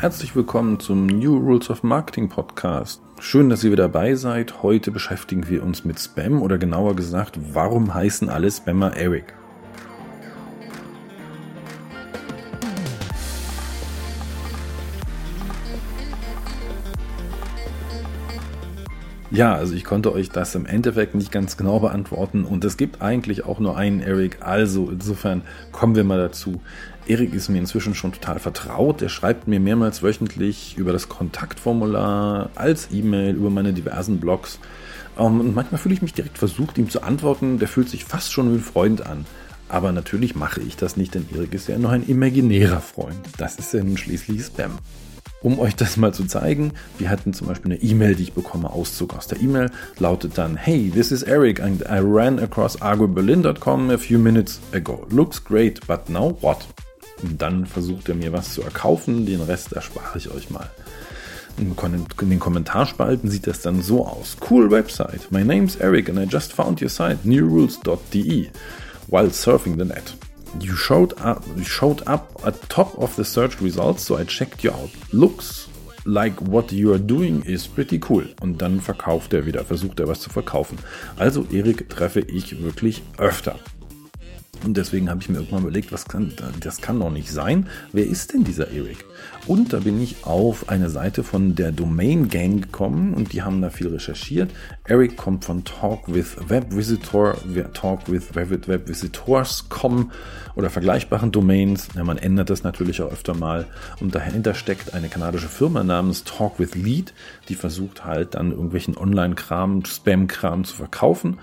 Herzlich willkommen zum New Rules of Marketing Podcast. Schön, dass ihr wieder dabei seid. Heute beschäftigen wir uns mit Spam oder genauer gesagt, warum heißen alle Spammer Eric? Ja, also ich konnte euch das im Endeffekt nicht ganz genau beantworten und es gibt eigentlich auch nur einen Eric, also insofern kommen wir mal dazu. Erik ist mir inzwischen schon total vertraut. Er schreibt mir mehrmals wöchentlich über das Kontaktformular, als E-Mail, über meine diversen Blogs. Ähm, und manchmal fühle ich mich direkt versucht, ihm zu antworten. Der fühlt sich fast schon wie ein Freund an. Aber natürlich mache ich das nicht, denn Erik ist ja noch ein imaginärer Freund. Das ist ja nun schließlich Spam. Um euch das mal zu zeigen, wir hatten zum Beispiel eine E-Mail, die ich bekomme, Auszug aus der E-Mail, lautet dann, Hey, this is Eric and I ran across argoberlin.com a few minutes ago. Looks great, but now what? Und dann versucht er mir was zu erkaufen, den Rest erspare ich euch mal. In den Kommentarspalten sieht das dann so aus. Cool Website. My name's Eric and I just found your site, newrules.de, while surfing the net. You showed up, you showed up at top of the search results, so I checked you out. Looks like what you are doing is pretty cool. Und dann verkauft er wieder, versucht er was zu verkaufen. Also Erik treffe ich wirklich öfter. Und deswegen habe ich mir irgendwann überlegt, was kann, das kann doch nicht sein. Wer ist denn dieser Eric? Und da bin ich auf eine Seite von der Domain Gang gekommen und die haben da viel recherchiert. Eric kommt von Talk with Web Visitor, Talk with Web Visitors.com oder vergleichbaren Domains. Ja, man ändert das natürlich auch öfter mal. Und dahinter steckt eine kanadische Firma namens Talk with Lead, die versucht halt dann irgendwelchen Online-Kram, Spam-Kram zu verkaufen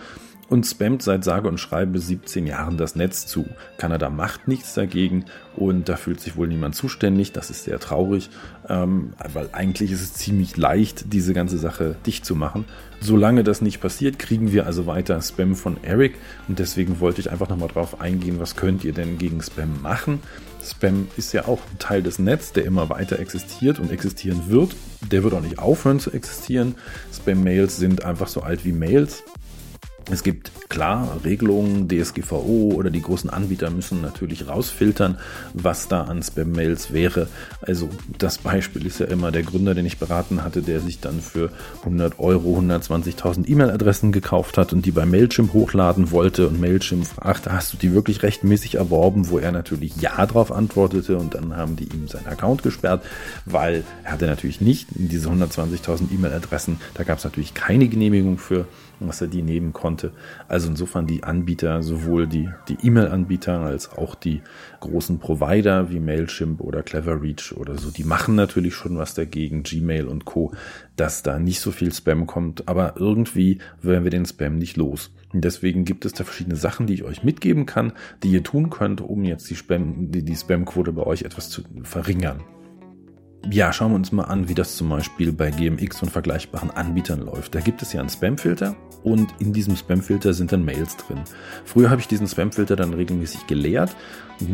und spammt seit sage und schreibe 17 Jahren das Netz zu. Kanada macht nichts dagegen und da fühlt sich wohl niemand zuständig. Das ist sehr traurig, ähm, weil eigentlich ist es ziemlich leicht, diese ganze Sache dicht zu machen. Solange das nicht passiert, kriegen wir also weiter Spam von Eric und deswegen wollte ich einfach nochmal drauf eingehen, was könnt ihr denn gegen Spam machen? Spam ist ja auch ein Teil des Netzes, der immer weiter existiert und existieren wird. Der wird auch nicht aufhören zu existieren. Spam-Mails sind einfach so alt wie Mails. Es gibt klar Regelungen, DSGVO oder die großen Anbieter müssen natürlich rausfiltern, was da an Spam-Mails wäre. Also das Beispiel ist ja immer der Gründer, den ich beraten hatte, der sich dann für 100 Euro 120.000 E-Mail-Adressen gekauft hat und die bei Mailchimp hochladen wollte und Mailchimp fragte, hast du die wirklich rechtmäßig erworben, wo er natürlich ja drauf antwortete und dann haben die ihm seinen Account gesperrt, weil er hatte natürlich nicht diese 120.000 E-Mail-Adressen, da gab es natürlich keine Genehmigung für was er die nehmen konnte. Also insofern die Anbieter, sowohl die, die E-Mail-Anbieter als auch die großen Provider wie Mailchimp oder Cleverreach oder so, die machen natürlich schon was dagegen, Gmail und Co., dass da nicht so viel Spam kommt, aber irgendwie werden wir den Spam nicht los. Und deswegen gibt es da verschiedene Sachen, die ich euch mitgeben kann, die ihr tun könnt, um jetzt die Spam, die, die Spam-Quote bei euch etwas zu verringern. Ja, schauen wir uns mal an, wie das zum Beispiel bei GMX und vergleichbaren Anbietern läuft. Da gibt es ja einen Spamfilter und in diesem Spamfilter sind dann Mails drin. Früher habe ich diesen Spamfilter dann regelmäßig geleert.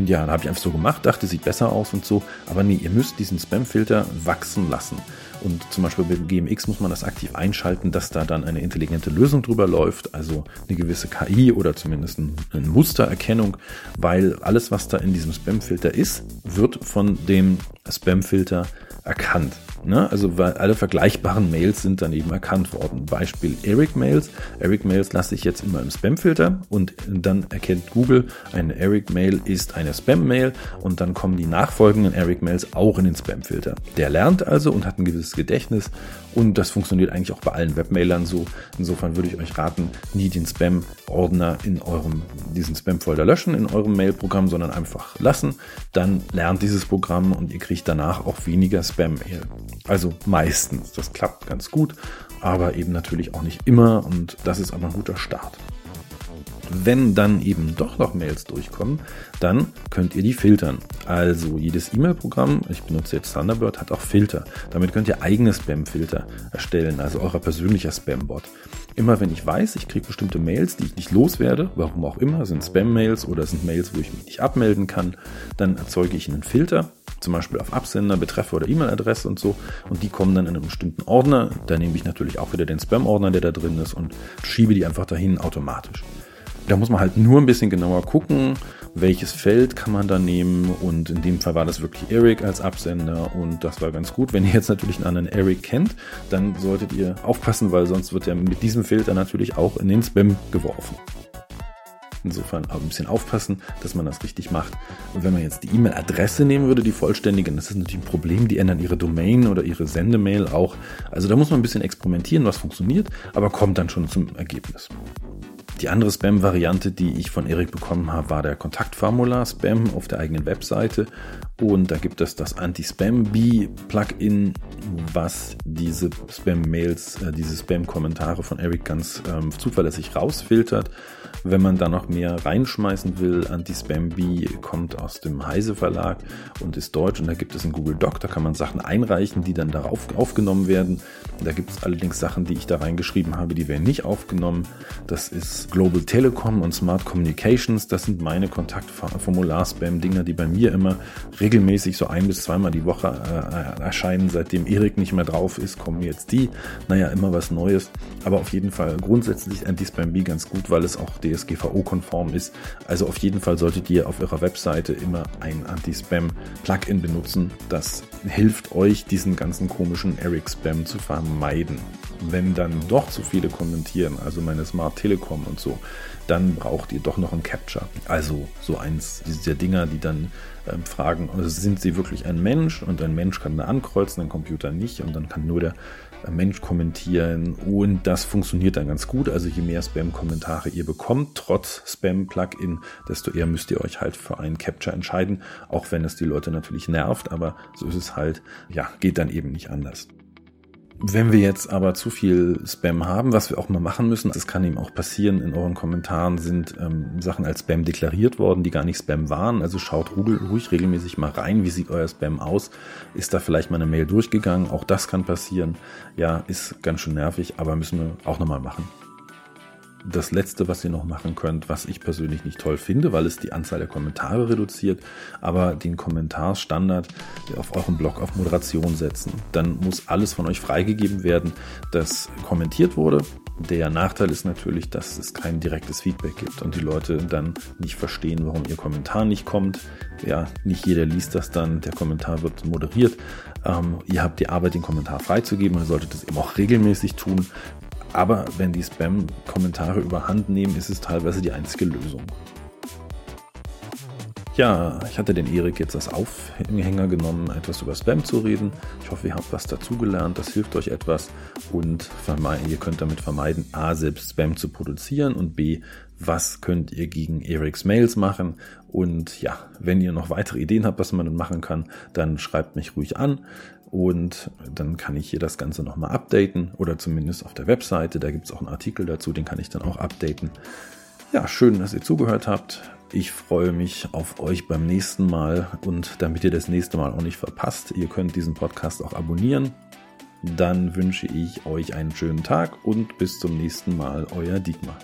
Ja, da habe ich einfach so gemacht, dachte, sieht besser aus und so. Aber nee, ihr müsst diesen Spamfilter wachsen lassen. Und zum Beispiel bei GMX muss man das aktiv einschalten, dass da dann eine intelligente Lösung drüber läuft, also eine gewisse KI oder zumindest eine Mustererkennung, weil alles, was da in diesem Spamfilter ist, wird von dem Spamfilter erkannt. Ne? Also weil alle vergleichbaren Mails sind dann eben erkannt worden. Beispiel Eric Mails. Eric Mails lasse ich jetzt immer im Spamfilter und dann erkennt Google, eine Eric Mail ist eine Spam-Mail und dann kommen die nachfolgenden Eric Mails auch in den Spamfilter. Der lernt also und hat ein gewisses Gedächtnis und das funktioniert eigentlich auch bei allen Webmailern so. Insofern würde ich euch raten, nie den Spam-Ordner in eurem, diesen Spam-Folder löschen in eurem Mail-Programm, sondern einfach lassen. Dann lernt dieses Programm und ihr kriegt danach auch weniger Spam-Mail. Also meistens. Das klappt ganz gut, aber eben natürlich auch nicht immer und das ist aber ein guter Start. Wenn dann eben doch noch Mails durchkommen, dann könnt ihr die filtern. Also jedes E-Mail-Programm, ich benutze jetzt Thunderbird, hat auch Filter. Damit könnt ihr eigene Spam-Filter erstellen, also euer persönlicher Spam-Bot. Immer wenn ich weiß, ich kriege bestimmte Mails, die ich nicht loswerde, warum auch immer, sind Spam-Mails oder sind Mails, wo ich mich nicht abmelden kann, dann erzeuge ich einen Filter, zum Beispiel auf Absender, Betreffer oder E-Mail-Adresse und so. Und die kommen dann in einen bestimmten Ordner. Da nehme ich natürlich auch wieder den Spam-Ordner, der da drin ist und schiebe die einfach dahin automatisch. Da muss man halt nur ein bisschen genauer gucken welches Feld kann man da nehmen und in dem Fall war das wirklich Eric als Absender und das war ganz gut. Wenn ihr jetzt natürlich einen anderen Eric kennt, dann solltet ihr aufpassen, weil sonst wird er mit diesem Filter natürlich auch in den Spam geworfen. Insofern auch ein bisschen aufpassen, dass man das richtig macht. Und wenn man jetzt die E-Mail-Adresse nehmen würde, die vollständige, das ist natürlich ein Problem, die ändern ihre Domain oder ihre Sendemail auch. Also da muss man ein bisschen experimentieren, was funktioniert, aber kommt dann schon zum Ergebnis. Die andere Spam-Variante, die ich von Erik bekommen habe, war der Kontaktformular-Spam auf der eigenen Webseite. Und da gibt es das Anti-Spam-Bee-Plugin, was diese Spam-Mails, äh, diese Spam-Kommentare von Erik ganz ähm, zuverlässig rausfiltert. Wenn man da noch mehr reinschmeißen will, Anti-Spam-Bee kommt aus dem Heise Verlag und ist deutsch und da gibt es einen Google Doc, da kann man Sachen einreichen, die dann darauf aufgenommen werden. Da gibt es allerdings Sachen, die ich da reingeschrieben habe, die werden nicht aufgenommen. Das ist Global Telecom und Smart Communications. Das sind meine Kontaktformular-Spam-Dinger, die bei mir immer regelmäßig so ein bis zweimal die Woche äh, erscheinen. Seitdem Erik nicht mehr drauf ist, kommen jetzt die. Naja, immer was Neues. Aber auf jeden Fall grundsätzlich Anti-Spam-Bee ganz gut, weil es auch DSGVO-konform ist. Also auf jeden Fall solltet ihr auf eurer Webseite immer ein Anti-Spam-Plugin benutzen. Das hilft euch, diesen ganzen komischen Eric-Spam zu vermeiden. Wenn dann doch zu viele kommentieren, also meine Smart Telekom und so, dann braucht ihr doch noch ein Capture. Also so eins dieser Dinger, die dann ähm, fragen, also sind sie wirklich ein Mensch? Und ein Mensch kann da ankreuzen, ein Computer nicht und dann kann nur der äh, Mensch kommentieren und das funktioniert dann ganz gut. Also je mehr Spam-Kommentare ihr bekommt, trotz Spam-Plugin, desto eher müsst ihr euch halt für einen Capture entscheiden, auch wenn es die Leute natürlich nervt, aber so ist es halt, ja, geht dann eben nicht anders. Wenn wir jetzt aber zu viel Spam haben, was wir auch mal machen müssen, das kann eben auch passieren, in euren Kommentaren sind ähm, Sachen als Spam deklariert worden, die gar nicht Spam waren. Also schaut ruhig regelmäßig mal rein, wie sieht euer Spam aus. Ist da vielleicht mal eine Mail durchgegangen? Auch das kann passieren. Ja, ist ganz schön nervig, aber müssen wir auch nochmal machen das Letzte, was ihr noch machen könnt, was ich persönlich nicht toll finde, weil es die Anzahl der Kommentare reduziert, aber den Kommentarstandard auf eurem Blog auf Moderation setzen. Dann muss alles von euch freigegeben werden, das kommentiert wurde. Der Nachteil ist natürlich, dass es kein direktes Feedback gibt und die Leute dann nicht verstehen, warum ihr Kommentar nicht kommt. Ja, nicht jeder liest das dann, der Kommentar wird moderiert. Ähm, ihr habt die Arbeit, den Kommentar freizugeben und ihr solltet das eben auch regelmäßig tun. Aber wenn die Spam-Kommentare überhand nehmen, ist es teilweise die einzige Lösung. Ja, ich hatte den Erik jetzt als Aufhänger genommen, etwas über Spam zu reden. Ich hoffe, ihr habt was dazugelernt, das hilft euch etwas und ihr könnt damit vermeiden, a, selbst Spam zu produzieren und b, was könnt ihr gegen Eriks Mails machen. Und ja, wenn ihr noch weitere Ideen habt, was man dann machen kann, dann schreibt mich ruhig an und dann kann ich hier das Ganze nochmal updaten oder zumindest auf der Webseite. Da gibt es auch einen Artikel dazu, den kann ich dann auch updaten. Ja, schön, dass ihr zugehört habt. Ich freue mich auf euch beim nächsten Mal und damit ihr das nächste Mal auch nicht verpasst, ihr könnt diesen Podcast auch abonnieren. Dann wünsche ich euch einen schönen Tag und bis zum nächsten Mal, euer Dietmar.